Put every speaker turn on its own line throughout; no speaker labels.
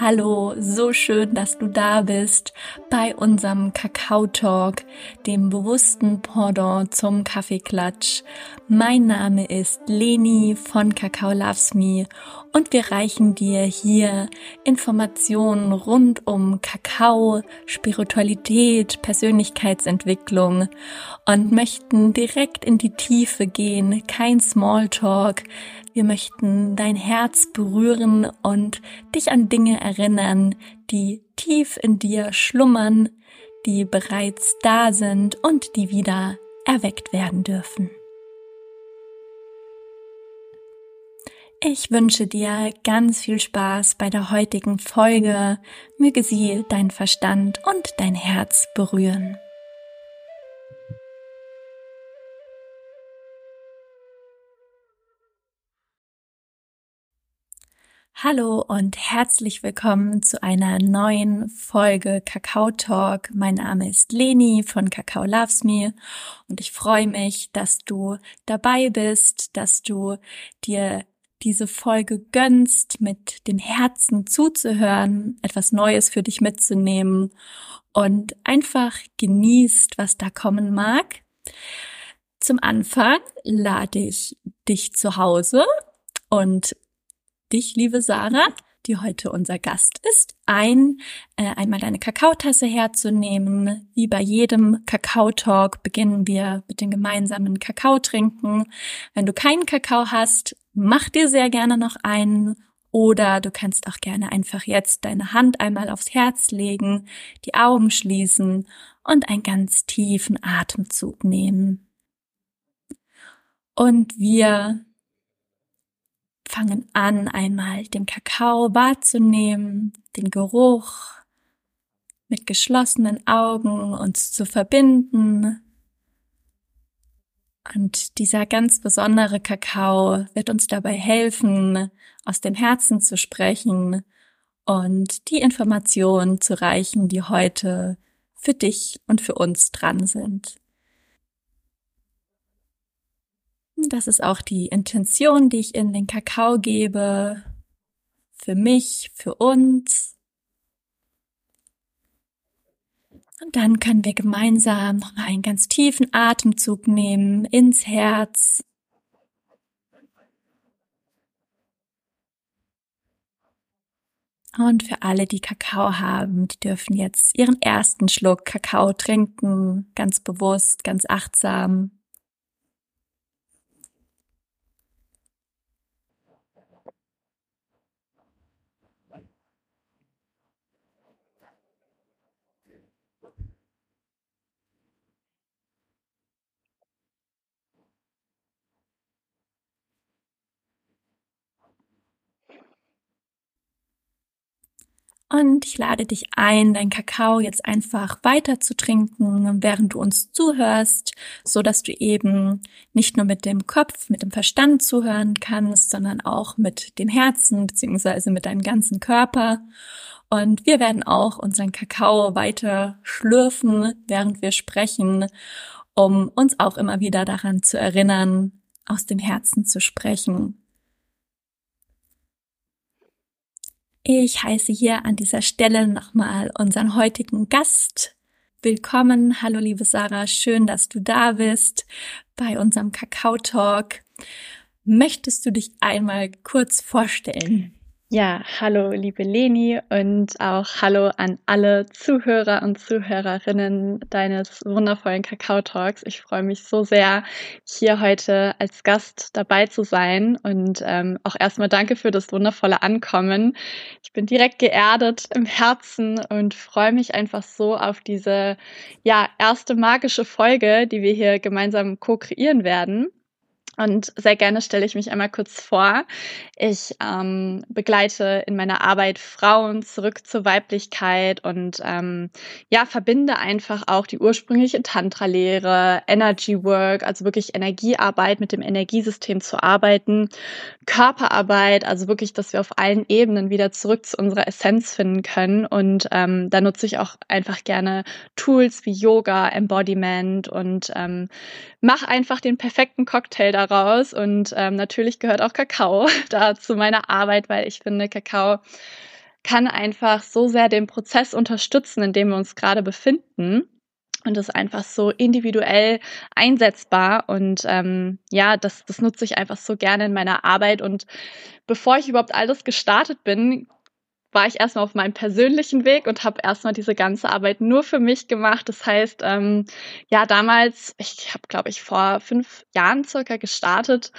Hallo, so schön, dass du da bist bei unserem Kakao Talk, dem bewussten Pendant zum Kaffeeklatsch. Mein Name ist Leni von Kakao Loves Me und wir reichen dir hier Informationen rund um Kakao, Spiritualität, Persönlichkeitsentwicklung und möchten direkt in die Tiefe gehen, kein Smalltalk, wir möchten dein Herz berühren und dich an Dinge erinnern, die tief in dir schlummern, die bereits da sind und die wieder erweckt werden dürfen. Ich wünsche dir ganz viel Spaß bei der heutigen Folge. Möge sie dein Verstand und dein Herz berühren. Hallo und herzlich willkommen zu einer neuen Folge Kakao Talk. Mein Name ist Leni von Kakao Loves Me und ich freue mich, dass du dabei bist, dass du dir diese Folge gönnst, mit dem Herzen zuzuhören, etwas Neues für dich mitzunehmen und einfach genießt, was da kommen mag. Zum Anfang lade ich dich zu Hause und dich, liebe Sarah, die heute unser Gast ist, ein, äh, einmal deine Kakaotasse herzunehmen. Wie bei jedem Kakao-Talk beginnen wir mit dem gemeinsamen Kakao trinken. Wenn du keinen Kakao hast, mach dir sehr gerne noch einen oder du kannst auch gerne einfach jetzt deine Hand einmal aufs Herz legen, die Augen schließen und einen ganz tiefen Atemzug nehmen. Und wir fangen an, einmal den Kakao wahrzunehmen, den Geruch, mit geschlossenen Augen uns zu verbinden. Und dieser ganz besondere Kakao wird uns dabei helfen, aus dem Herzen zu sprechen und die Informationen zu reichen, die heute für dich und für uns dran sind. Das ist auch die Intention, die ich in den Kakao gebe. Für mich, für uns. Und dann können wir gemeinsam nochmal einen ganz tiefen Atemzug nehmen ins Herz. Und für alle, die Kakao haben, die dürfen jetzt ihren ersten Schluck Kakao trinken, ganz bewusst, ganz achtsam. Und ich lade dich ein, dein Kakao jetzt einfach weiter zu trinken, während du uns zuhörst, so dass du eben nicht nur mit dem Kopf, mit dem Verstand zuhören kannst, sondern auch mit dem Herzen beziehungsweise mit deinem ganzen Körper. Und wir werden auch unseren Kakao weiter schlürfen, während wir sprechen, um uns auch immer wieder daran zu erinnern, aus dem Herzen zu sprechen. Ich heiße hier an dieser Stelle nochmal unseren heutigen Gast. Willkommen. Hallo, liebe Sarah. Schön, dass du da bist bei unserem Kakao Talk. Möchtest du dich einmal kurz vorstellen?
Ja, hallo liebe Leni und auch hallo an alle Zuhörer und Zuhörerinnen deines wundervollen Kakao Talks. Ich freue mich so sehr, hier heute als Gast dabei zu sein und ähm, auch erstmal danke für das wundervolle Ankommen. Ich bin direkt geerdet im Herzen und freue mich einfach so auf diese ja erste magische Folge, die wir hier gemeinsam co-kreieren werden. Und sehr gerne stelle ich mich einmal kurz vor. Ich ähm, begleite in meiner Arbeit Frauen zurück zur Weiblichkeit und ähm, ja, verbinde einfach auch die ursprüngliche Tantra-Lehre, Energy Work, also wirklich Energiearbeit mit dem Energiesystem zu arbeiten, Körperarbeit, also wirklich, dass wir auf allen Ebenen wieder zurück zu unserer Essenz finden können. Und ähm, da nutze ich auch einfach gerne Tools wie Yoga, Embodiment und ähm, mach einfach den perfekten Cocktail daraus. Und ähm, natürlich gehört auch Kakao da zu meiner Arbeit, weil ich finde, Kakao kann einfach so sehr den Prozess unterstützen, in dem wir uns gerade befinden und ist einfach so individuell einsetzbar und ähm, ja, das, das nutze ich einfach so gerne in meiner Arbeit und bevor ich überhaupt alles gestartet bin, war ich erstmal auf meinem persönlichen Weg und habe erstmal diese ganze Arbeit nur für mich gemacht. Das heißt, ähm, ja, damals, ich habe, glaube ich, vor fünf Jahren circa gestartet,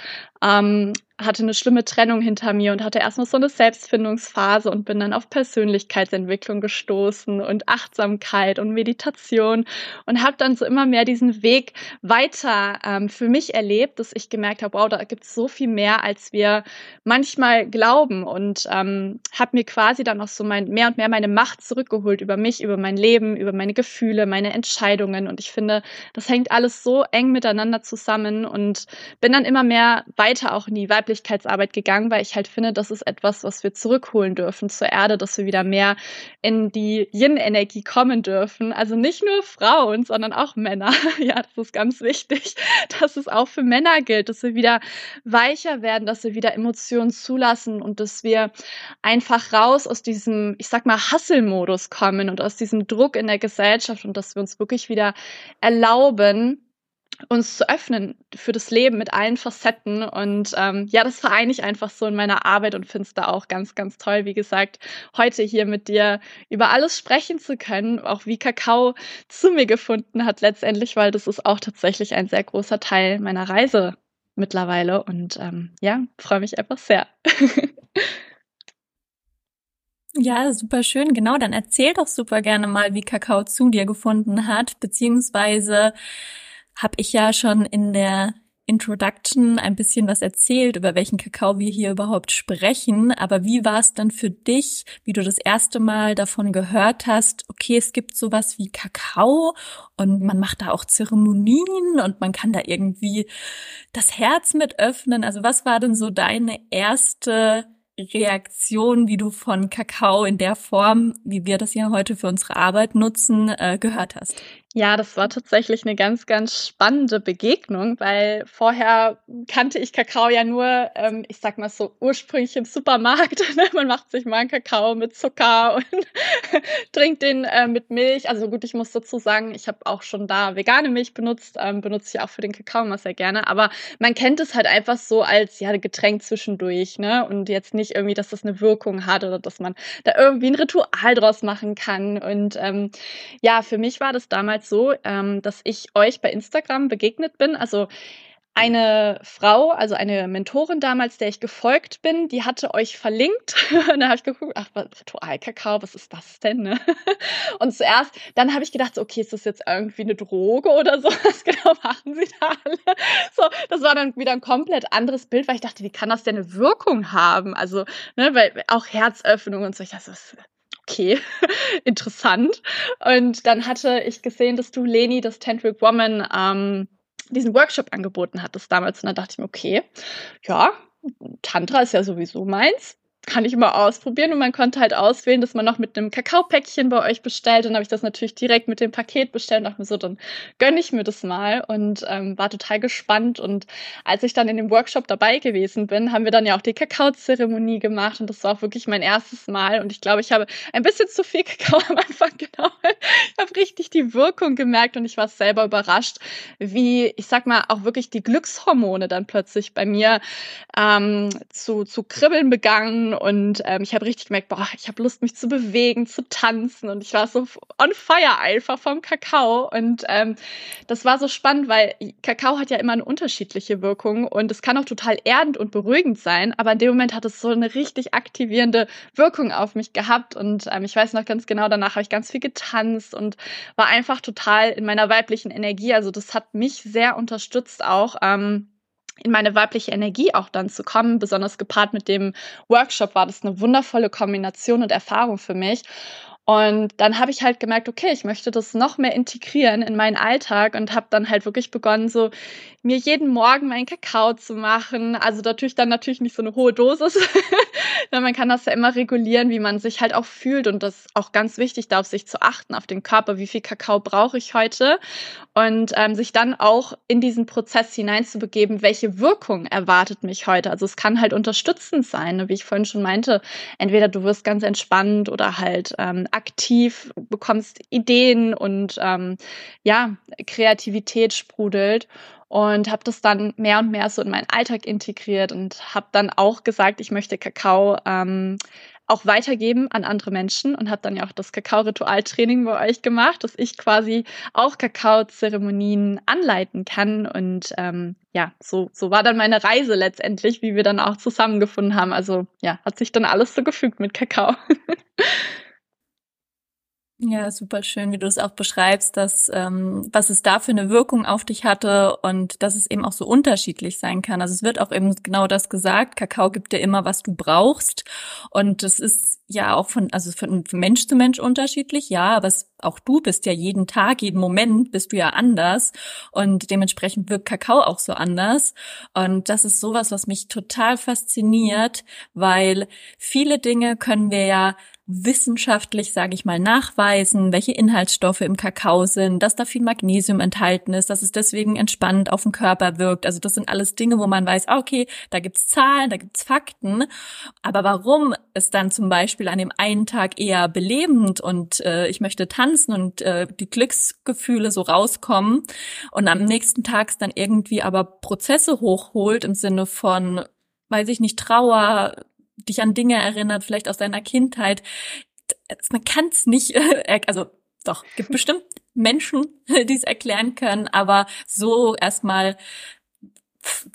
ähm, hatte eine schlimme Trennung hinter mir und hatte erstmal so eine Selbstfindungsphase und bin dann auf Persönlichkeitsentwicklung gestoßen und Achtsamkeit und Meditation und habe dann so immer mehr diesen Weg weiter ähm, für mich erlebt, dass ich gemerkt habe, wow, da gibt es so viel mehr, als wir manchmal glauben und ähm, habe mir quasi dann auch so mein, mehr und mehr meine Macht zurückgeholt über mich, über mein Leben, über meine Gefühle, meine Entscheidungen und ich finde, das hängt alles so eng miteinander zusammen und bin dann immer mehr weiter auch in die Weib Weiblichkeitsarbeit gegangen, weil ich halt finde, das ist etwas, was wir zurückholen dürfen zur Erde, dass wir wieder mehr in die Yin-Energie kommen dürfen. Also nicht nur Frauen, sondern auch Männer. ja, das ist ganz wichtig, dass es auch für Männer gilt, dass wir wieder weicher werden, dass wir wieder Emotionen zulassen und dass wir einfach raus aus diesem, ich sag mal, Hasselmodus kommen und aus diesem Druck in der Gesellschaft und dass wir uns wirklich wieder erlauben, uns zu öffnen für das Leben mit allen Facetten. Und ähm, ja, das vereine ich einfach so in meiner Arbeit und finde es da auch ganz, ganz toll, wie gesagt, heute hier mit dir über alles sprechen zu können, auch wie Kakao zu mir gefunden hat letztendlich, weil das ist auch tatsächlich ein sehr großer Teil meiner Reise mittlerweile. Und ähm, ja, freue mich einfach sehr.
Ja, super schön. Genau, dann erzähl doch super gerne mal, wie Kakao zu dir gefunden hat, beziehungsweise habe ich ja schon in der Introduction ein bisschen was erzählt, über welchen Kakao wir hier überhaupt sprechen. Aber wie war es dann für dich, wie du das erste Mal davon gehört hast, okay, es gibt sowas wie Kakao und man macht da auch Zeremonien und man kann da irgendwie das Herz mit öffnen. Also was war denn so deine erste Reaktion, wie du von Kakao in der Form, wie wir das ja heute für unsere Arbeit nutzen, äh, gehört hast?
Ja, das war tatsächlich eine ganz, ganz spannende Begegnung, weil vorher kannte ich Kakao ja nur, ähm, ich sag mal so ursprünglich im Supermarkt. Ne? Man macht sich mal einen Kakao mit Zucker und trinkt den äh, mit Milch. Also gut, ich muss dazu sagen, ich habe auch schon da vegane Milch benutzt, ähm, benutze ich auch für den Kakao immer sehr gerne. Aber man kennt es halt einfach so als ja Getränk zwischendurch, ne? Und jetzt nicht irgendwie, dass das eine Wirkung hat oder dass man da irgendwie ein Ritual draus machen kann. Und ähm, ja, für mich war das damals so, ähm, dass ich euch bei Instagram begegnet bin. Also eine Frau, also eine Mentorin damals, der ich gefolgt bin, die hatte euch verlinkt. und da habe ich geguckt, ach, Ritualkakao, was ist das denn? Ne? Und zuerst, dann habe ich gedacht, okay, ist das jetzt irgendwie eine Droge oder so? Was genau machen sie da alle? So, das war dann wieder ein komplett anderes Bild, weil ich dachte, wie kann das denn eine Wirkung haben? Also, ne, weil auch Herzöffnung und so. Ich dachte, was, okay, interessant. Und dann hatte ich gesehen, dass du Leni, das Tantric Woman, ähm, diesen Workshop angeboten hattest damals. Und dann dachte ich mir, okay, ja, Tantra ist ja sowieso meins kann ich immer ausprobieren und man konnte halt auswählen, dass man noch mit einem Kakaopäckchen bei euch bestellt. Dann habe ich das natürlich direkt mit dem Paket bestellt und dachte mir so, dann gönne ich mir das mal und ähm, war total gespannt. Und als ich dann in dem Workshop dabei gewesen bin, haben wir dann ja auch die Kakaozeremonie gemacht und das war auch wirklich mein erstes Mal. Und ich glaube, ich habe ein bisschen zu viel Kakao am Anfang genommen. Ich habe richtig die Wirkung gemerkt und ich war selber überrascht, wie, ich sag mal, auch wirklich die Glückshormone dann plötzlich bei mir ähm, zu, zu kribbeln begangen und ähm, ich habe richtig gemerkt, boah, ich habe Lust, mich zu bewegen, zu tanzen und ich war so on fire einfach vom Kakao und ähm, das war so spannend, weil Kakao hat ja immer eine unterschiedliche Wirkung und es kann auch total erdend und beruhigend sein, aber in dem Moment hat es so eine richtig aktivierende Wirkung auf mich gehabt und ähm, ich weiß noch ganz genau, danach habe ich ganz viel getanzt und war einfach total in meiner weiblichen Energie, also das hat mich sehr unterstützt auch. Ähm, in meine weibliche Energie auch dann zu kommen. Besonders gepaart mit dem Workshop war das eine wundervolle Kombination und Erfahrung für mich. Und dann habe ich halt gemerkt, okay, ich möchte das noch mehr integrieren in meinen Alltag und habe dann halt wirklich begonnen, so mir jeden Morgen meinen Kakao zu machen. Also natürlich dann natürlich nicht so eine hohe Dosis. man kann das ja immer regulieren, wie man sich halt auch fühlt. Und das ist auch ganz wichtig, da auf sich zu achten, auf den Körper, wie viel Kakao brauche ich heute. Und ähm, sich dann auch in diesen Prozess hineinzubegeben, welche Wirkung erwartet mich heute. Also es kann halt unterstützend sein, ne? wie ich vorhin schon meinte. Entweder du wirst ganz entspannt oder halt ähm, aktiv, bekommst Ideen und ähm, ja, Kreativität sprudelt und habe das dann mehr und mehr so in meinen Alltag integriert und habe dann auch gesagt, ich möchte Kakao ähm, auch weitergeben an andere Menschen und habe dann ja auch das Kakao-Ritualtraining bei euch gemacht, dass ich quasi auch Kakao-Zeremonien anleiten kann. Und ähm, ja, so, so war dann meine Reise letztendlich, wie wir dann auch zusammengefunden haben. Also ja, hat sich dann alles so gefügt mit Kakao.
Ja, super schön, wie du es auch beschreibst, dass ähm, was es da für eine Wirkung auf dich hatte und dass es eben auch so unterschiedlich sein kann. Also es wird auch eben genau das gesagt, Kakao gibt dir immer, was du brauchst. Und es ist ja auch von, also von Mensch zu Mensch unterschiedlich, ja, aber es, auch du bist ja jeden Tag, jeden Moment bist du ja anders und dementsprechend wirkt Kakao auch so anders. Und das ist sowas, was mich total fasziniert, weil viele Dinge können wir ja wissenschaftlich, sage ich mal, nachweisen, welche Inhaltsstoffe im Kakao sind, dass da viel Magnesium enthalten ist, dass es deswegen entspannend auf den Körper wirkt. Also das sind alles Dinge, wo man weiß, ah, okay, da gibt's Zahlen, da gibt's Fakten. Aber warum es dann zum Beispiel an dem einen Tag eher belebend und äh, ich möchte tanzen und äh, die Glücksgefühle so rauskommen und am nächsten Tag es dann irgendwie aber Prozesse hochholt im Sinne von weiß ich nicht, Trauer, dich an Dinge erinnert, vielleicht aus deiner Kindheit. Man kann es nicht, also doch, gibt bestimmt Menschen, die es erklären können, aber so erstmal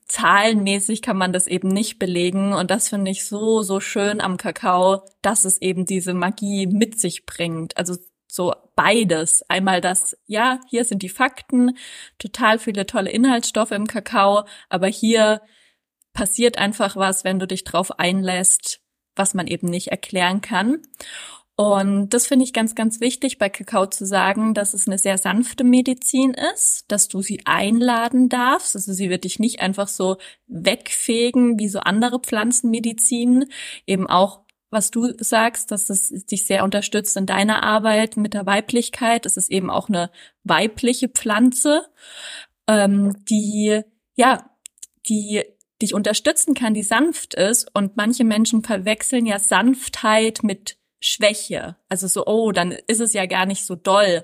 zahlenmäßig kann man das eben nicht belegen. Und das finde ich so, so schön am Kakao, dass es eben diese Magie mit sich bringt. Also so beides. Einmal das, ja, hier sind die Fakten, total viele tolle Inhaltsstoffe im Kakao, aber hier passiert einfach was, wenn du dich drauf einlässt, was man eben nicht erklären kann. Und das finde ich ganz, ganz wichtig bei Kakao zu sagen, dass es eine sehr sanfte Medizin ist, dass du sie einladen darfst. Also sie wird dich nicht einfach so wegfegen wie so andere Pflanzenmedizinen. Eben auch, was du sagst, dass es dich sehr unterstützt in deiner Arbeit mit der Weiblichkeit. Es ist eben auch eine weibliche Pflanze, ähm, die, ja, die dich unterstützen kann, die sanft ist. Und manche Menschen verwechseln ja Sanftheit mit Schwäche. Also so, oh, dann ist es ja gar nicht so doll.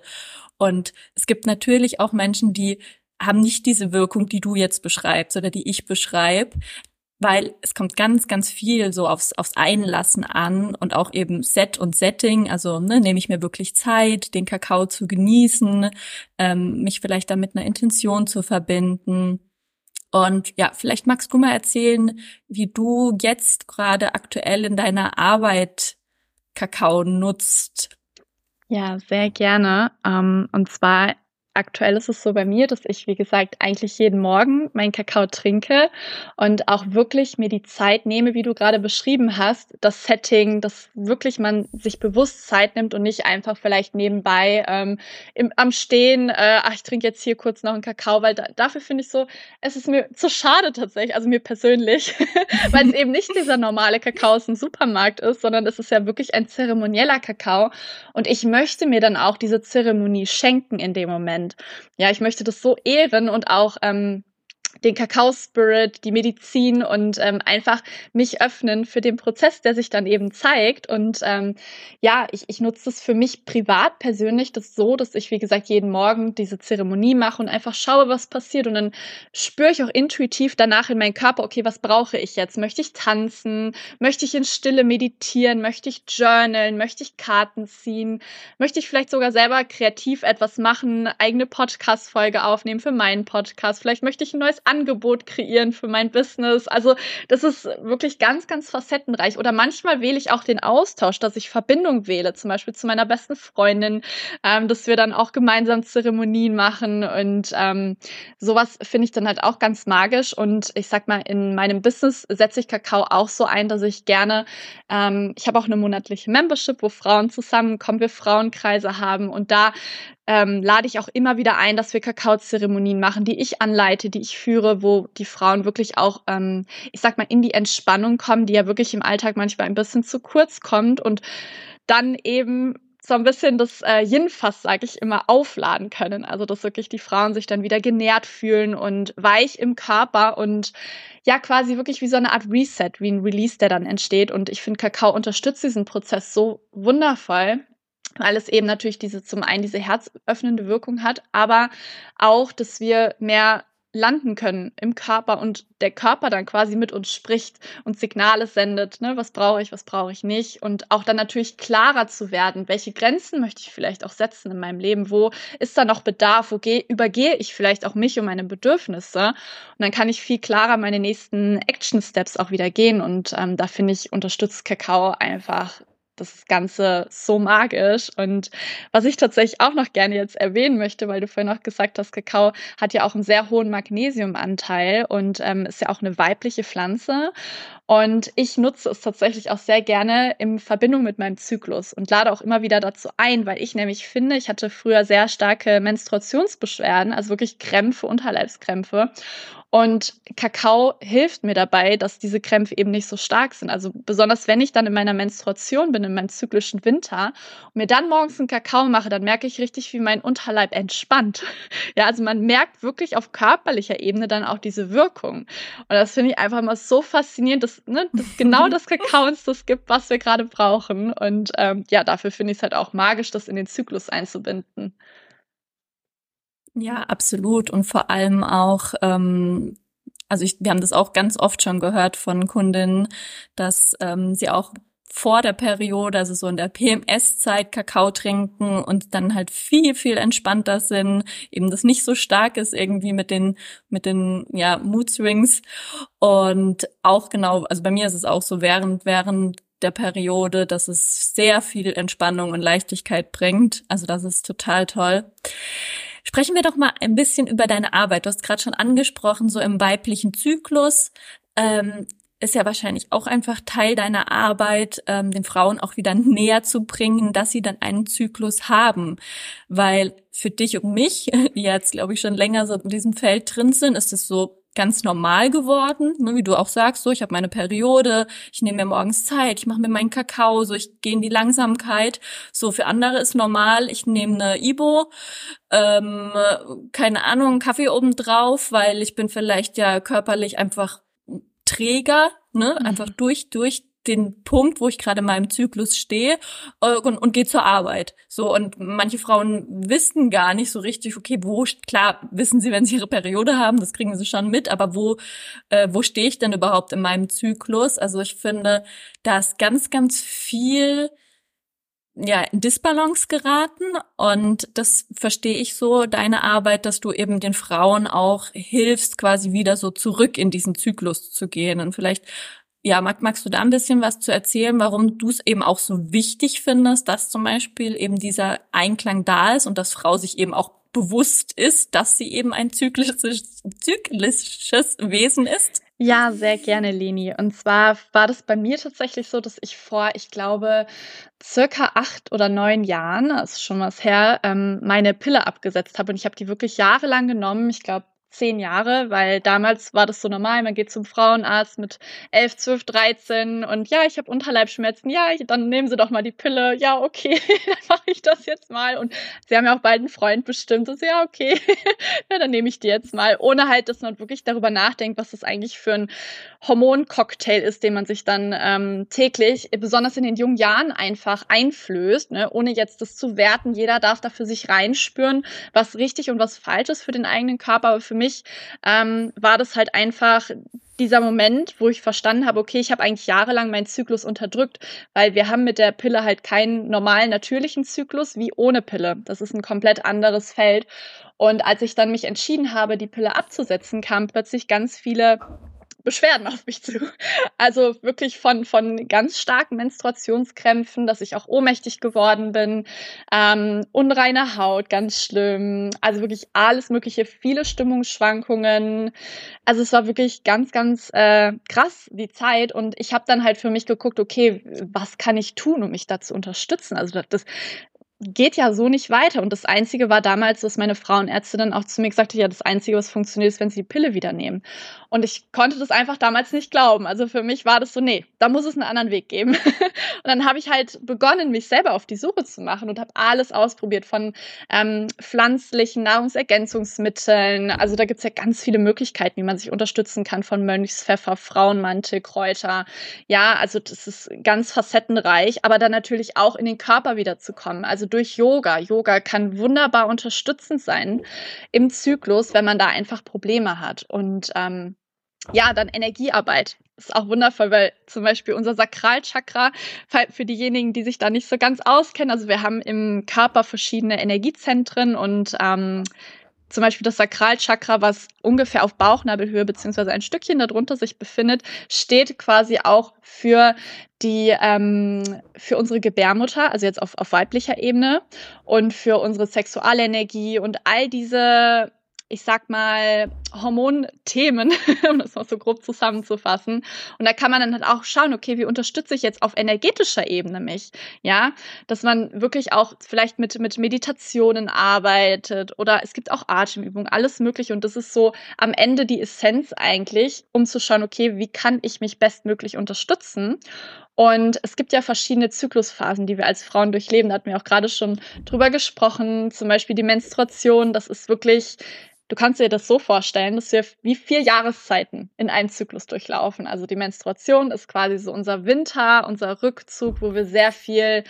Und es gibt natürlich auch Menschen, die haben nicht diese Wirkung, die du jetzt beschreibst oder die ich beschreibe, weil es kommt ganz, ganz viel so aufs, aufs Einlassen an und auch eben Set und Setting. Also ne, nehme ich mir wirklich Zeit, den Kakao zu genießen, ähm, mich vielleicht damit einer Intention zu verbinden. Und ja, vielleicht magst du mal erzählen, wie du jetzt gerade aktuell in deiner Arbeit Kakao nutzt.
Ja, sehr gerne. Ähm, und zwar aktuell ist es so bei mir, dass ich, wie gesagt, eigentlich jeden Morgen meinen Kakao trinke und auch wirklich mir die Zeit nehme, wie du gerade beschrieben hast, das Setting, dass wirklich man sich bewusst Zeit nimmt und nicht einfach vielleicht nebenbei ähm, im, am Stehen, äh, ach, ich trinke jetzt hier kurz noch einen Kakao, weil da, dafür finde ich so, es ist mir zu schade tatsächlich, also mir persönlich, weil es eben nicht dieser normale Kakao aus dem Supermarkt ist, sondern es ist ja wirklich ein zeremonieller Kakao und ich möchte mir dann auch diese Zeremonie schenken in dem Moment. Und ja, ich möchte das so ehren und auch ähm, den Kakao-Spirit, die Medizin und ähm, einfach mich öffnen für den Prozess, der sich dann eben zeigt. Und ähm, ja, ich, ich nutze das für mich privat persönlich das so, dass ich, wie gesagt, jeden Morgen diese Zeremonie mache und einfach schaue, was passiert. Und dann spüre ich auch intuitiv danach in meinen Körper, okay, was brauche ich jetzt? Möchte ich tanzen? Möchte ich in Stille meditieren? Möchte ich journalen? Möchte ich Karten ziehen? Möchte ich vielleicht sogar selber kreativ etwas machen, eigene Podcast-Folge aufnehmen für meinen Podcast? Vielleicht möchte ich ein neues Angebot kreieren für mein Business. Also das ist wirklich ganz, ganz facettenreich. Oder manchmal wähle ich auch den Austausch, dass ich Verbindung wähle, zum Beispiel zu meiner besten Freundin, ähm, dass wir dann auch gemeinsam Zeremonien machen. Und ähm, sowas finde ich dann halt auch ganz magisch. Und ich sag mal, in meinem Business setze ich Kakao auch so ein, dass ich gerne, ähm, ich habe auch eine monatliche Membership, wo Frauen zusammenkommen, wir Frauenkreise haben. Und da ähm, lade ich auch immer wieder ein, dass wir Kakaozeremonien machen, die ich anleite, die ich führe, wo die Frauen wirklich auch, ähm, ich sag mal, in die Entspannung kommen, die ja wirklich im Alltag manchmal ein bisschen zu kurz kommt und dann eben so ein bisschen das äh, Yin-Fass, sage ich immer, aufladen können. Also dass wirklich die Frauen sich dann wieder genährt fühlen und weich im Körper und ja quasi wirklich wie so eine Art Reset, wie ein Release, der dann entsteht. Und ich finde, Kakao unterstützt diesen Prozess so wundervoll weil es eben natürlich diese zum einen diese herzöffnende Wirkung hat, aber auch, dass wir mehr landen können im Körper und der Körper dann quasi mit uns spricht und Signale sendet, ne, was brauche ich, was brauche ich nicht. Und auch dann natürlich klarer zu werden, welche Grenzen möchte ich vielleicht auch setzen in meinem Leben, wo ist da noch Bedarf, wo übergehe ich vielleicht auch mich und meine Bedürfnisse? Und dann kann ich viel klarer meine nächsten Action Steps auch wieder gehen. Und ähm, da finde ich unterstützt Kakao einfach das Ganze so magisch. Und was ich tatsächlich auch noch gerne jetzt erwähnen möchte, weil du vorhin auch gesagt hast, Kakao hat ja auch einen sehr hohen Magnesiumanteil und ähm, ist ja auch eine weibliche Pflanze. Und ich nutze es tatsächlich auch sehr gerne in Verbindung mit meinem Zyklus und lade auch immer wieder dazu ein, weil ich nämlich finde, ich hatte früher sehr starke Menstruationsbeschwerden, also wirklich Krämpfe, Unterleibskrämpfe. Und Kakao hilft mir dabei, dass diese Krämpfe eben nicht so stark sind. Also besonders wenn ich dann in meiner Menstruation bin, in meinem zyklischen Winter und mir dann morgens einen Kakao mache, dann merke ich richtig, wie mein Unterleib entspannt. Ja, also man merkt wirklich auf körperlicher Ebene dann auch diese Wirkung. Und das finde ich einfach mal so faszinierend, dass, ne, dass genau das Kakao uns das gibt, was wir gerade brauchen. Und ähm, ja, dafür finde ich es halt auch magisch, das in den Zyklus einzubinden.
Ja, absolut. Und vor allem auch, ähm, also ich, wir haben das auch ganz oft schon gehört von Kundinnen, dass ähm, sie auch vor der Periode, also so in der PMS-Zeit Kakao trinken und dann halt viel, viel entspannter sind, eben das nicht so stark ist irgendwie mit den, mit den, ja, Mood Swings. Und auch genau, also bei mir ist es auch so während, während der Periode, dass es sehr viel Entspannung und Leichtigkeit bringt. Also das ist total toll. Sprechen wir doch mal ein bisschen über deine Arbeit. Du hast gerade schon angesprochen, so im weiblichen Zyklus. Ähm, ist ja wahrscheinlich auch einfach Teil deiner Arbeit, ähm, den Frauen auch wieder näher zu bringen, dass sie dann einen Zyklus haben. Weil für dich und mich, die jetzt, glaube ich, schon länger so in diesem Feld drin sind, ist es so ganz normal geworden, ne, wie du auch sagst, so ich habe meine Periode, ich nehme mir morgens Zeit, ich mache mir meinen Kakao, so ich gehe in die Langsamkeit. So für andere ist normal, ich nehme eine Ibo, ähm, keine Ahnung, Kaffee oben drauf, weil ich bin vielleicht ja körperlich einfach träger, ne, mhm. einfach durch durch den Punkt, wo ich gerade in meinem Zyklus stehe äh, und, und gehe zur Arbeit. So und manche Frauen wissen gar nicht so richtig, okay, wo klar wissen sie, wenn sie ihre Periode haben, das kriegen sie schon mit, aber wo äh, wo stehe ich denn überhaupt in meinem Zyklus? Also ich finde, da ist ganz ganz viel ja, in Disbalance geraten und das verstehe ich so, deine Arbeit, dass du eben den Frauen auch hilfst, quasi wieder so zurück in diesen Zyklus zu gehen und vielleicht ja, Mag, magst du da ein bisschen was zu erzählen, warum du es eben auch so wichtig findest, dass zum Beispiel eben dieser Einklang da ist und dass Frau sich eben auch bewusst ist, dass sie eben ein zyklisches, zyklisches Wesen ist?
Ja, sehr gerne, Leni. Und zwar war das bei mir tatsächlich so, dass ich vor, ich glaube, circa acht oder neun Jahren, das ist schon was her, ähm, meine Pille abgesetzt habe. Und ich habe die wirklich jahrelang genommen. Ich glaube, zehn Jahre, weil damals war das so normal, man geht zum Frauenarzt mit elf, zwölf, dreizehn und ja, ich habe Unterleibschmerzen, ja, dann nehmen Sie doch mal die Pille, ja, okay, dann mache ich das jetzt mal. Und Sie haben ja auch bald einen Freund bestimmt, das ja, okay, ja, dann nehme ich die jetzt mal, ohne halt, dass man wirklich darüber nachdenkt, was das eigentlich für ein Hormoncocktail ist, den man sich dann ähm, täglich, besonders in den jungen Jahren einfach einflößt, ne, ohne jetzt das zu werten, jeder darf da für sich reinspüren, was richtig und was falsch ist für den eigenen Körper, aber für mich mich ähm, war das halt einfach dieser Moment, wo ich verstanden habe, okay, ich habe eigentlich jahrelang meinen Zyklus unterdrückt, weil wir haben mit der Pille halt keinen normalen natürlichen Zyklus wie ohne Pille. Das ist ein komplett anderes Feld. Und als ich dann mich entschieden habe, die Pille abzusetzen, kamen plötzlich ganz viele Beschwerden auf mich zu. Also wirklich von, von ganz starken Menstruationskrämpfen, dass ich auch ohnmächtig geworden bin, ähm, unreine Haut, ganz schlimm. Also wirklich alles Mögliche, viele Stimmungsschwankungen. Also es war wirklich ganz, ganz äh, krass, die Zeit. Und ich habe dann halt für mich geguckt, okay, was kann ich tun, um mich da zu unterstützen? Also das, geht ja so nicht weiter. Und das Einzige war damals, was meine Frauenärztin dann auch zu mir gesagt hat, ja, das Einzige, was funktioniert, ist, wenn sie die Pille wieder nehmen. Und ich konnte das einfach damals nicht glauben. Also für mich war das so, nee, da muss es einen anderen Weg geben. und dann habe ich halt begonnen, mich selber auf die Suche zu machen und habe alles ausprobiert von ähm, pflanzlichen Nahrungsergänzungsmitteln. Also da gibt es ja ganz viele Möglichkeiten, wie man sich unterstützen kann von Mönchspfeffer, Frauenmantel, Kräuter. Ja, also das ist ganz facettenreich, aber dann natürlich auch in den Körper wiederzukommen. Also durch Yoga. Yoga kann wunderbar unterstützend sein im Zyklus, wenn man da einfach Probleme hat. Und ähm, ja, dann Energiearbeit. Ist auch wundervoll, weil zum Beispiel unser Sakralchakra, für diejenigen, die sich da nicht so ganz auskennen, also wir haben im Körper verschiedene Energiezentren und ähm, zum Beispiel das Sakralchakra, was ungefähr auf Bauchnabelhöhe beziehungsweise ein Stückchen darunter sich befindet, steht quasi auch für die ähm, für unsere Gebärmutter, also jetzt auf, auf weiblicher Ebene und für unsere Sexualenergie und all diese ich sag mal, Hormonthemen, um das mal so grob zusammenzufassen. Und da kann man dann halt auch schauen, okay, wie unterstütze ich jetzt auf energetischer Ebene mich? Ja, dass man wirklich auch vielleicht mit, mit Meditationen arbeitet oder es gibt auch Atemübungen, alles mögliche. Und das ist so am Ende die Essenz eigentlich, um zu schauen, okay, wie kann ich mich bestmöglich unterstützen? Und es gibt ja verschiedene Zyklusphasen, die wir als Frauen durchleben. Da hatten wir auch gerade schon drüber gesprochen. Zum Beispiel die Menstruation. Das ist wirklich Du kannst dir das so vorstellen, dass wir wie vier Jahreszeiten in einem Zyklus durchlaufen. Also die Menstruation ist quasi so unser Winter, unser Rückzug, wo wir sehr viel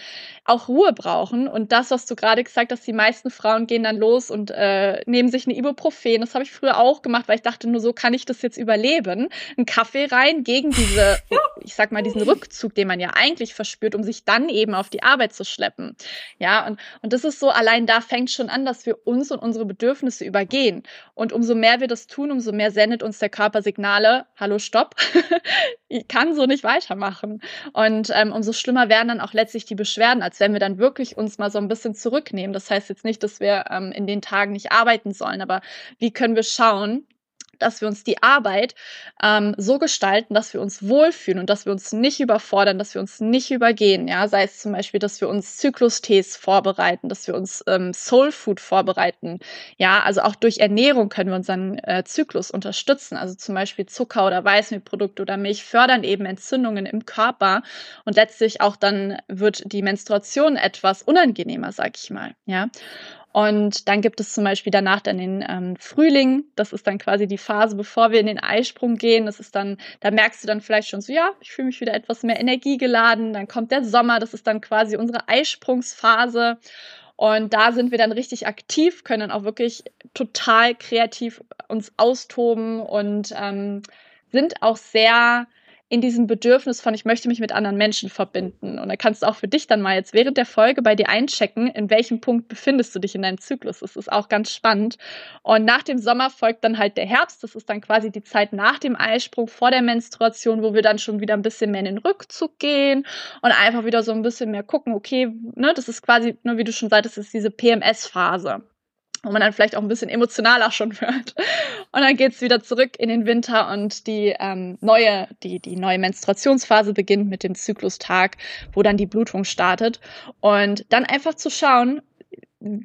auch Ruhe brauchen. Und das, was du gerade gesagt hast, die meisten Frauen gehen dann los und äh, nehmen sich eine Ibuprofen. Das habe ich früher auch gemacht, weil ich dachte, nur so kann ich das jetzt überleben. Einen Kaffee rein gegen diese, ich sag mal, diesen Rückzug, den man ja eigentlich verspürt, um sich dann eben auf die Arbeit zu schleppen. Ja, und, und das ist so, allein da fängt schon an, dass wir uns und unsere Bedürfnisse übergehen. Und umso mehr wir das tun, umso mehr sendet uns der Körper Signale, hallo, stopp, ich kann so nicht weitermachen. Und ähm, umso schlimmer werden dann auch letztlich die Beschwerden, als wenn wir dann wirklich uns mal so ein bisschen zurücknehmen. Das heißt jetzt nicht, dass wir ähm, in den Tagen nicht arbeiten sollen, aber wie können wir schauen, dass wir uns die Arbeit ähm, so gestalten, dass wir uns wohlfühlen und dass wir uns nicht überfordern, dass wir uns nicht übergehen. Ja, sei es zum Beispiel, dass wir uns Zyklustees vorbereiten, dass wir uns ähm, Soul Food vorbereiten. Ja, also auch durch Ernährung können wir unseren äh, Zyklus unterstützen. Also zum Beispiel Zucker oder Weißmehlprodukte oder Milch fördern eben Entzündungen im Körper und letztlich auch dann wird die Menstruation etwas unangenehmer, sag ich mal. Ja. Und dann gibt es zum Beispiel danach dann den ähm, Frühling. Das ist dann quasi die Phase, bevor wir in den Eisprung gehen. Das ist dann, da merkst du dann vielleicht schon so, ja, ich fühle mich wieder etwas mehr energiegeladen. Dann kommt der Sommer. Das ist dann quasi unsere Eisprungsphase. Und da sind wir dann richtig aktiv, können auch wirklich total kreativ uns austoben und ähm, sind auch sehr in diesem Bedürfnis von, ich möchte mich mit anderen Menschen verbinden. Und da kannst du auch für dich dann mal jetzt während der Folge bei dir einchecken, in welchem Punkt befindest du dich in deinem Zyklus. Das ist auch ganz spannend. Und nach dem Sommer folgt dann halt der Herbst. Das ist dann quasi die Zeit nach dem Eisprung, vor der Menstruation, wo wir dann schon wieder ein bisschen mehr in den Rückzug gehen und einfach wieder so ein bisschen mehr gucken, okay, ne, das ist quasi, ne, wie du schon sagtest, ist diese PMS-Phase wo man dann vielleicht auch ein bisschen emotionaler schon wird. Und dann geht's wieder zurück in den Winter und die ähm, neue, die, die neue Menstruationsphase beginnt mit dem Zyklustag, wo dann die Blutung startet. Und dann einfach zu schauen,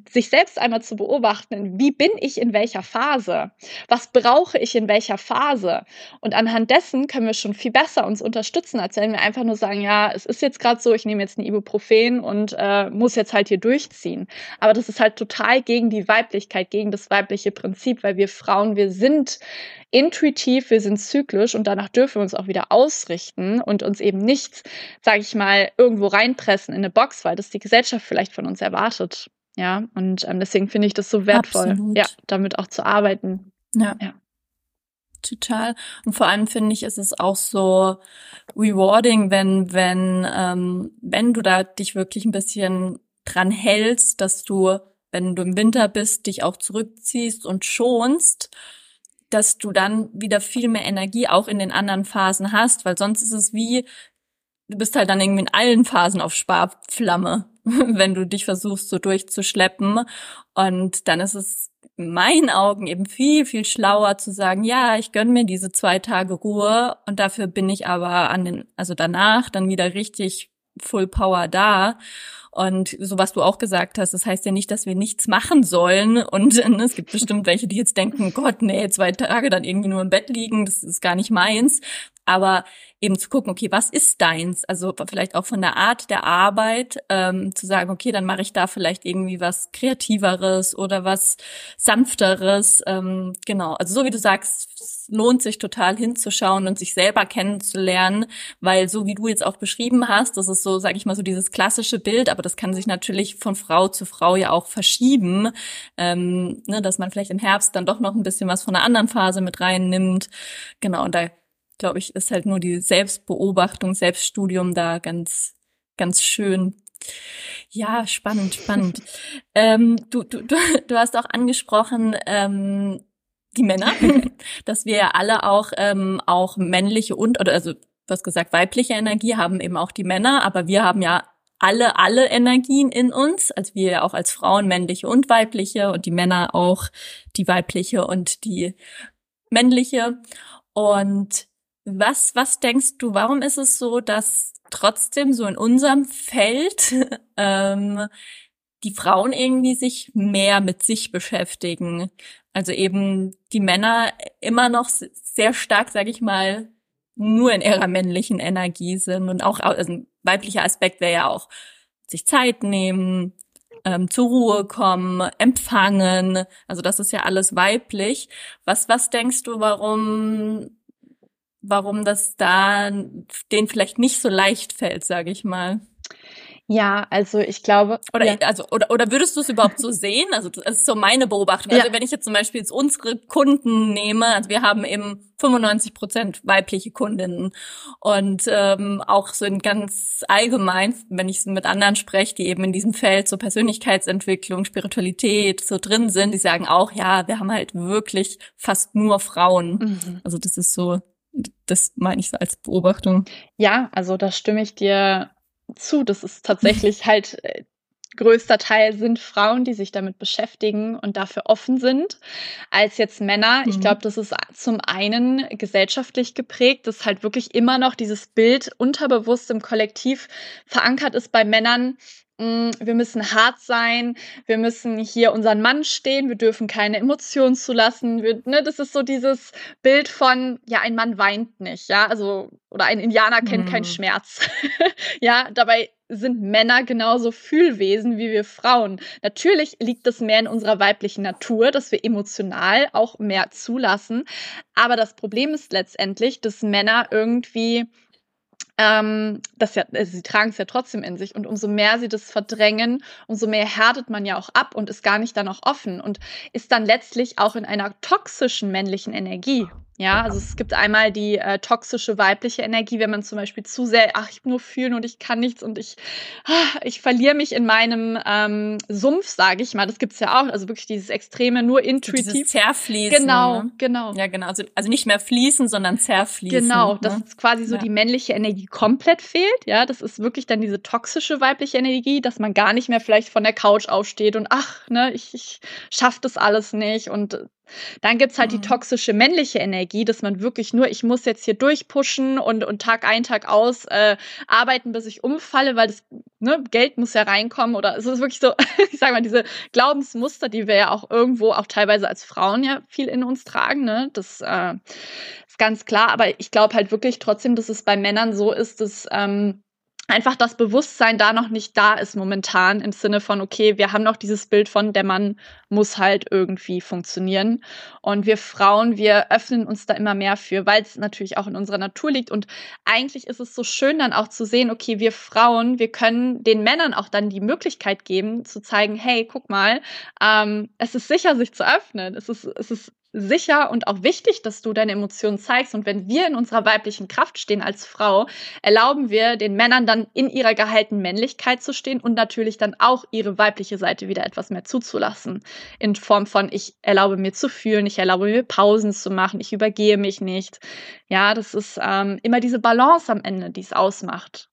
sich selbst einmal zu beobachten, wie bin ich in welcher Phase? Was brauche ich in welcher Phase? Und anhand dessen können wir schon viel besser uns unterstützen, als wenn wir einfach nur sagen, ja, es ist jetzt gerade so, ich nehme jetzt ein Ibuprofen und äh, muss jetzt halt hier durchziehen. Aber das ist halt total gegen die Weiblichkeit, gegen das weibliche Prinzip, weil wir Frauen, wir sind intuitiv, wir sind zyklisch und danach dürfen wir uns auch wieder ausrichten und uns eben nicht, sage ich mal, irgendwo reinpressen in eine Box, weil das die Gesellschaft vielleicht von uns erwartet. Ja, und ähm, deswegen finde ich das so wertvoll, Absolut. ja, damit auch zu arbeiten.
Ja. ja. Total. Und vor allem finde ich, ist es auch so rewarding, wenn, wenn, ähm, wenn du da dich wirklich ein bisschen dran hältst, dass du, wenn du im Winter bist, dich auch zurückziehst und schonst, dass du dann wieder viel mehr Energie auch in den anderen Phasen hast, weil sonst ist es wie, du bist halt dann irgendwie in allen Phasen auf Sparflamme, wenn du dich versuchst so durchzuschleppen. Und dann ist es in meinen Augen eben viel, viel schlauer zu sagen, ja, ich gönn mir diese zwei Tage Ruhe und dafür bin ich aber an den, also danach dann wieder richtig Full Power da. Und so was du auch gesagt hast, das heißt ja nicht, dass wir nichts machen sollen. Und ne, es gibt bestimmt welche, die jetzt denken, Gott, nee, zwei Tage dann irgendwie nur im Bett liegen, das ist gar nicht meins. Aber eben zu gucken, okay, was ist deins? Also vielleicht auch von der Art der Arbeit ähm, zu sagen, okay, dann mache ich da vielleicht irgendwie was Kreativeres oder was Sanfteres. Ähm, genau, also so wie du sagst, es lohnt sich total hinzuschauen und sich selber kennenzulernen, weil so wie du jetzt auch beschrieben hast, das ist so, sage ich mal, so dieses klassische Bild, aber das kann sich natürlich von Frau zu Frau ja auch verschieben, ähm, ne, dass man vielleicht im Herbst dann doch noch ein bisschen was von einer anderen Phase mit reinnimmt. Genau, und da glaube ich, ist halt nur die Selbstbeobachtung, Selbststudium da ganz, ganz schön. Ja, spannend, spannend. ähm, du, du, du, du hast auch angesprochen, ähm, die Männer, dass wir ja alle auch, ähm, auch männliche und, oder also hast gesagt, weibliche Energie haben eben auch die Männer, aber wir haben ja alle, alle Energien in uns, also wir ja auch als Frauen männliche und weibliche und die Männer auch die weibliche und die männliche. Und was, was denkst du, warum ist es so, dass trotzdem so in unserem Feld ähm, die Frauen irgendwie sich mehr mit sich beschäftigen? Also eben die Männer immer noch sehr stark, sage ich mal, nur in ihrer männlichen Energie sind und auch also ein weiblicher Aspekt wäre ja auch sich Zeit nehmen, ähm, zur Ruhe kommen, empfangen. Also das ist ja alles weiblich. Was was denkst du, warum warum das da denen vielleicht nicht so leicht fällt, sage ich mal.
Ja, also ich glaube.
Oder,
ja.
also, oder, oder würdest du es überhaupt so sehen? Also das ist so meine Beobachtung. Also ja. wenn ich jetzt zum Beispiel jetzt unsere Kunden nehme, also wir haben eben 95 Prozent weibliche Kundinnen und ähm, auch so in ganz allgemein, wenn ich mit anderen spreche, die eben in diesem Feld so Persönlichkeitsentwicklung, Spiritualität so drin sind, die sagen auch, ja, wir haben halt wirklich fast nur Frauen. Mhm. Also das ist so das meine ich so als Beobachtung.
Ja, also da stimme ich dir zu. Das ist tatsächlich halt äh, größter Teil sind Frauen, die sich damit beschäftigen und dafür offen sind, als jetzt Männer. Mhm. Ich glaube, das ist zum einen gesellschaftlich geprägt, dass halt wirklich immer noch dieses Bild unterbewusst im Kollektiv verankert ist bei Männern, wir müssen hart sein, wir müssen hier unseren Mann stehen, wir dürfen keine Emotionen zulassen. Wir, ne, das ist so dieses Bild von, ja, ein Mann weint nicht, ja, also, oder ein Indianer kennt mm. keinen Schmerz. ja, dabei sind Männer genauso Fühlwesen wie wir Frauen. Natürlich liegt es mehr in unserer weiblichen Natur, dass wir emotional auch mehr zulassen. Aber das Problem ist letztendlich, dass Männer irgendwie ähm, das ja, also sie tragen es ja trotzdem in sich. Und umso mehr sie das verdrängen, umso mehr härtet man ja auch ab und ist gar nicht dann auch offen und ist dann letztlich auch in einer toxischen männlichen Energie. Ja, also es gibt einmal die äh, toxische weibliche Energie, wenn man zum Beispiel zu sehr, ach, ich nur fühlen und ich kann nichts und ich, ah, ich verliere mich in meinem ähm, Sumpf, sage ich mal. Das gibt's ja auch. Also wirklich dieses Extreme, nur intuitiv.
Dieses Zerfließen.
Genau, ne? genau.
Ja, genau. Also, also nicht mehr fließen, sondern zerfließen.
Genau, ne? dass quasi so ja. die männliche Energie komplett fehlt. Ja, das ist wirklich dann diese toxische weibliche Energie, dass man gar nicht mehr vielleicht von der Couch aufsteht und ach, ne, ich, ich schaff das alles nicht und dann gibt's halt mhm. die toxische männliche Energie, dass man wirklich nur, ich muss jetzt hier durchpushen und, und Tag ein, Tag aus äh, arbeiten, bis ich umfalle, weil das ne, Geld muss ja reinkommen oder es ist wirklich so, ich sag mal, diese Glaubensmuster, die wir ja auch irgendwo, auch teilweise als Frauen ja viel in uns tragen, ne? Das äh, ist ganz klar, aber ich glaube halt wirklich trotzdem, dass es bei Männern so ist, dass ähm, einfach das Bewusstsein da noch nicht da ist momentan im Sinne von, okay, wir haben noch dieses Bild von, der Mann muss halt irgendwie funktionieren. Und wir Frauen, wir öffnen uns da immer mehr für, weil es natürlich auch in unserer Natur liegt. Und eigentlich ist es so schön dann auch zu sehen, okay, wir Frauen, wir können den Männern auch dann die Möglichkeit geben, zu zeigen, hey, guck mal, ähm, es ist sicher, sich zu öffnen. Es ist, es ist sicher und auch wichtig, dass du deine Emotionen zeigst. Und wenn wir in unserer weiblichen Kraft stehen als Frau, erlauben wir den Männern dann in ihrer geheilten Männlichkeit zu stehen und natürlich dann auch ihre weibliche Seite wieder etwas mehr zuzulassen. In Form von, ich erlaube mir zu fühlen, ich erlaube mir Pausen zu machen, ich übergehe mich nicht. Ja, das ist ähm, immer diese Balance am Ende, die es ausmacht.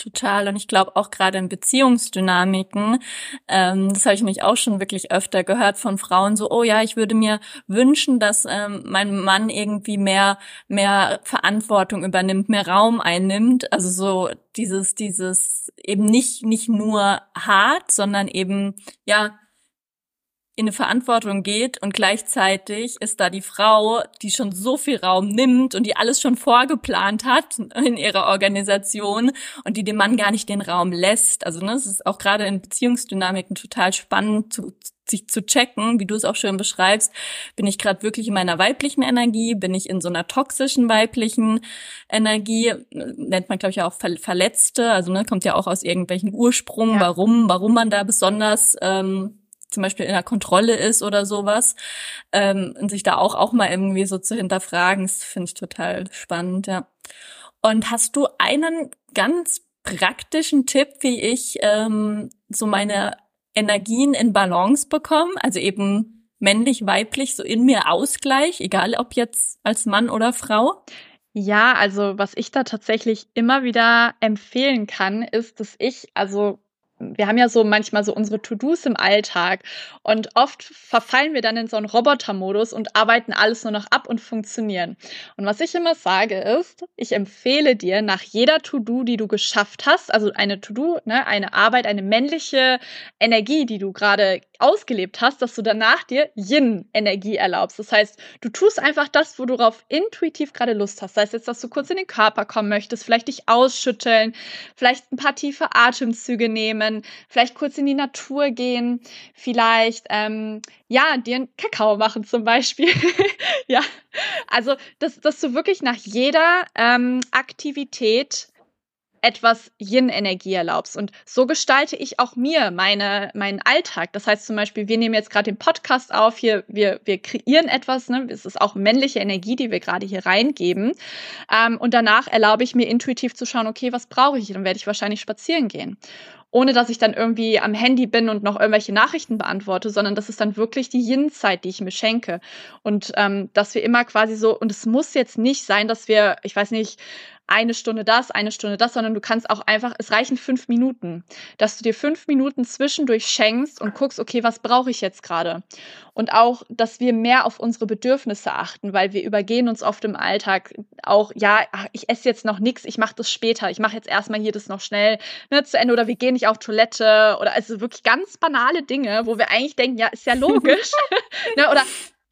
Total. Und ich glaube auch gerade in Beziehungsdynamiken, ähm, das habe ich nämlich auch schon wirklich öfter gehört von Frauen, so, oh ja, ich würde mir wünschen, dass ähm, mein Mann irgendwie mehr, mehr Verantwortung übernimmt, mehr Raum einnimmt. Also so dieses, dieses eben nicht, nicht nur hart, sondern eben, ja, in eine Verantwortung geht und gleichzeitig ist da die Frau, die schon so viel Raum nimmt und die alles schon vorgeplant hat in ihrer Organisation und die dem Mann gar nicht den Raum lässt. Also ne, es ist auch gerade in Beziehungsdynamiken total spannend zu, sich zu checken, wie du es auch schön beschreibst, bin ich gerade wirklich in meiner weiblichen Energie, bin ich in so einer toxischen weiblichen Energie, nennt man glaube ich auch Verletzte, also ne, kommt ja auch aus irgendwelchen Ursprungen, ja. warum, warum man da besonders ähm, zum Beispiel in der Kontrolle ist oder sowas. Ähm, und sich da auch, auch mal irgendwie so zu hinterfragen, das finde ich total spannend, ja. Und hast du einen ganz praktischen Tipp, wie ich ähm, so meine Energien in Balance bekomme? Also eben männlich, weiblich, so in mir Ausgleich, egal ob jetzt als Mann oder Frau?
Ja, also was ich da tatsächlich immer wieder empfehlen kann, ist, dass ich, also wir haben ja so manchmal so unsere To-Dos im Alltag und oft verfallen wir dann in so einen Robotermodus und arbeiten alles nur noch ab und funktionieren. Und was ich immer sage ist, ich empfehle dir nach jeder To-Do, die du geschafft hast, also eine To-Do, ne, eine Arbeit, eine männliche Energie, die du gerade ausgelebt hast, dass du danach dir Yin-Energie erlaubst. Das heißt, du tust einfach das, wo du darauf intuitiv gerade Lust hast. Sei es jetzt, dass du kurz in den Körper kommen möchtest, vielleicht dich ausschütteln, vielleicht ein paar tiefe Atemzüge nehmen, vielleicht kurz in die Natur gehen, vielleicht ähm, ja dir einen Kakao machen zum Beispiel. ja, also dass, dass du wirklich nach jeder ähm, Aktivität etwas Yin-Energie erlaubst. Und so gestalte ich auch mir meine, meinen Alltag. Das heißt zum Beispiel, wir nehmen jetzt gerade den Podcast auf, hier, wir, wir kreieren etwas, ne? es ist auch männliche Energie, die wir gerade hier reingeben. Ähm, und danach erlaube ich mir intuitiv zu schauen, okay, was brauche ich? Dann werde ich wahrscheinlich spazieren gehen ohne dass ich dann irgendwie am Handy bin und noch irgendwelche Nachrichten beantworte, sondern das ist dann wirklich die Yin-Zeit, die ich mir schenke. Und ähm, dass wir immer quasi so, und es muss jetzt nicht sein, dass wir, ich weiß nicht, eine Stunde das, eine Stunde das, sondern du kannst auch einfach, es reichen fünf Minuten, dass du dir fünf Minuten zwischendurch schenkst und guckst, okay, was brauche ich jetzt gerade? Und auch, dass wir mehr auf unsere Bedürfnisse achten, weil wir übergehen uns oft im Alltag auch, ja, ich esse jetzt noch nichts, ich mache das später, ich mache jetzt erstmal hier das noch schnell ne, zu Ende oder wir gehen nicht auf Toilette oder also wirklich ganz banale Dinge, wo wir eigentlich denken, ja, ist ja logisch. ne, oder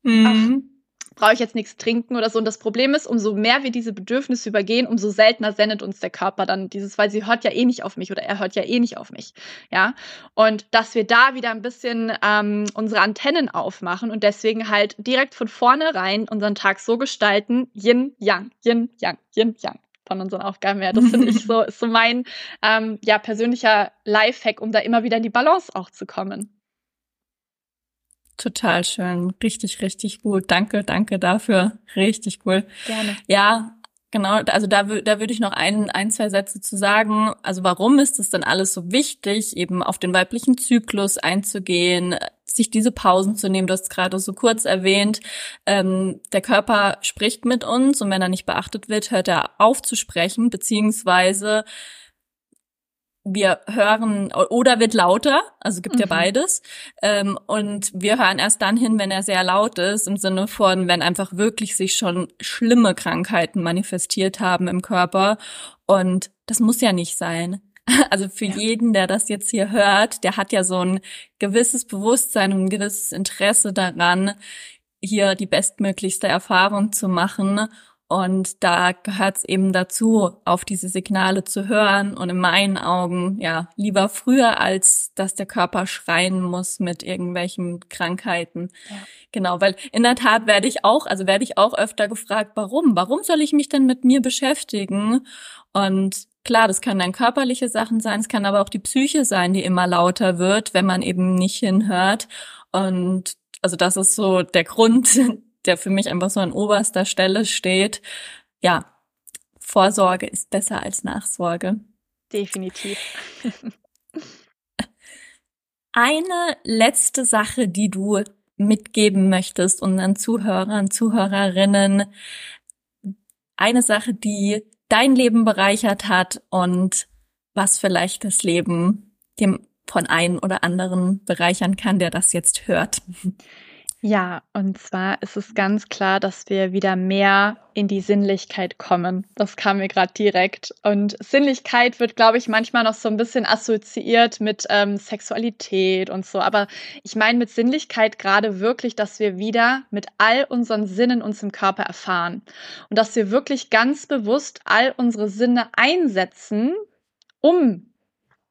mhm. ach, brauche ich jetzt nichts trinken oder so. Und das Problem ist, umso mehr wir diese Bedürfnisse übergehen, umso seltener sendet uns der Körper dann dieses, weil sie hört ja eh nicht auf mich oder er hört ja eh nicht auf mich. Ja. Und dass wir da wieder ein bisschen ähm, unsere Antennen aufmachen und deswegen halt direkt von vornherein unseren Tag so gestalten, Yin, Yang, Yin, Yang, Yin, Yang von unseren Aufgaben her. Das finde ich so, ist so mein ähm, ja, persönlicher Lifehack, um da immer wieder in die Balance auch zu kommen.
Total schön. Richtig, richtig gut. Danke, danke dafür. Richtig cool.
Gerne.
Ja, genau. Also da, da würde ich noch ein, ein, zwei Sätze zu sagen. Also warum ist es denn alles so wichtig, eben auf den weiblichen Zyklus einzugehen, sich diese Pausen zu nehmen? Du hast gerade so kurz erwähnt, ähm, der Körper spricht mit uns und wenn er nicht beachtet wird, hört er auf zu sprechen, beziehungsweise wir hören oder wird lauter, also gibt mhm. ja beides. Ähm, und wir hören erst dann hin, wenn er sehr laut ist, im Sinne von, wenn einfach wirklich sich schon schlimme Krankheiten manifestiert haben im Körper. Und das muss ja nicht sein. Also für ja. jeden, der das jetzt hier hört, der hat ja so ein gewisses Bewusstsein und ein gewisses Interesse daran, hier die bestmöglichste Erfahrung zu machen und da gehört es eben dazu, auf diese Signale zu hören und in meinen Augen, ja, lieber früher, als dass der Körper schreien muss mit irgendwelchen Krankheiten. Ja. Genau, weil in der Tat werde ich auch, also werde ich auch öfter gefragt, warum? Warum soll ich mich denn mit mir beschäftigen? Und klar, das können dann körperliche Sachen sein, es kann aber auch die Psyche sein, die immer lauter wird, wenn man eben nicht hinhört. Und also das ist so der Grund, der für mich einfach so an oberster Stelle steht. Ja, Vorsorge ist besser als Nachsorge.
Definitiv.
Eine letzte Sache, die du mitgeben möchtest unseren Zuhörern, Zuhörerinnen, eine Sache, die dein Leben bereichert hat und was vielleicht das Leben dem von einem oder anderen bereichern kann, der das jetzt hört.
Ja, und zwar ist es ganz klar, dass wir wieder mehr in die Sinnlichkeit kommen. Das kam mir gerade direkt. Und Sinnlichkeit wird, glaube ich, manchmal noch so ein bisschen assoziiert mit ähm, Sexualität und so. Aber ich meine mit Sinnlichkeit gerade wirklich, dass wir wieder mit all unseren Sinnen uns im Körper erfahren. Und dass wir wirklich ganz bewusst all unsere Sinne einsetzen, um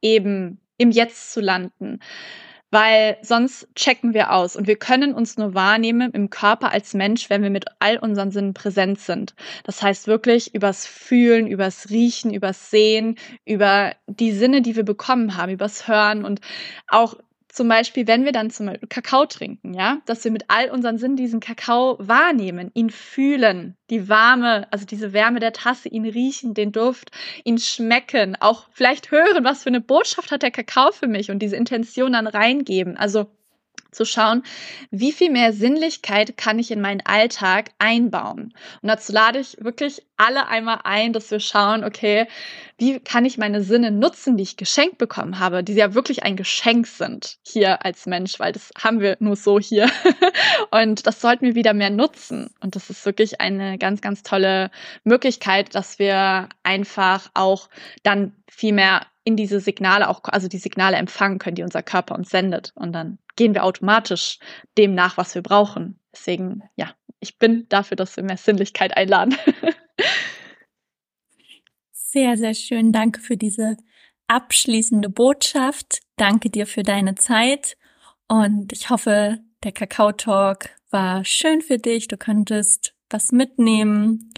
eben im Jetzt zu landen weil sonst checken wir aus und wir können uns nur wahrnehmen im Körper als Mensch, wenn wir mit all unseren Sinnen präsent sind. Das heißt wirklich übers Fühlen, übers Riechen, übers Sehen, über die Sinne, die wir bekommen haben, übers Hören und auch zum Beispiel, wenn wir dann zum Beispiel Kakao trinken, ja, dass wir mit all unseren Sinnen diesen Kakao wahrnehmen, ihn fühlen, die warme, also diese Wärme der Tasse, ihn riechen, den Duft, ihn schmecken, auch vielleicht hören, was für eine Botschaft hat der Kakao für mich und diese Intention dann reingeben. Also zu schauen, wie viel mehr Sinnlichkeit kann ich in meinen Alltag einbauen. Und dazu lade ich wirklich alle einmal ein, dass wir schauen, okay, wie kann ich meine Sinne nutzen, die ich geschenkt bekommen habe, die ja wirklich ein Geschenk sind hier als Mensch, weil das haben wir nur so hier. Und das sollten wir wieder mehr nutzen. Und das ist wirklich eine ganz, ganz tolle Möglichkeit, dass wir einfach auch dann viel mehr in diese Signale auch, also die Signale empfangen können, die unser Körper uns sendet. Und dann gehen wir automatisch dem nach, was wir brauchen. Deswegen, ja, ich bin dafür, dass wir mehr Sinnlichkeit einladen.
sehr, sehr schön. Danke für diese abschließende Botschaft. Danke dir für deine Zeit. Und ich hoffe, der Kakao Talk war schön für dich. Du könntest was mitnehmen.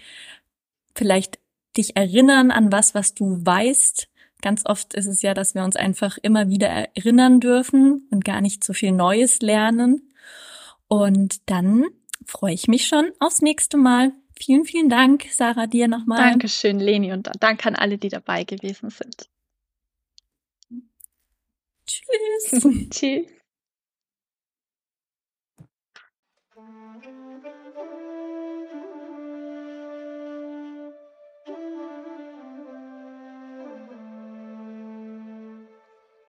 Vielleicht dich erinnern an was, was du weißt, Ganz oft ist es ja, dass wir uns einfach immer wieder erinnern dürfen und gar nicht so viel Neues lernen. Und dann freue ich mich schon aufs nächste Mal. Vielen, vielen Dank, Sarah, dir nochmal.
Dankeschön, Leni, und danke an alle, die dabei gewesen sind.
Tschüss.
Tschüss.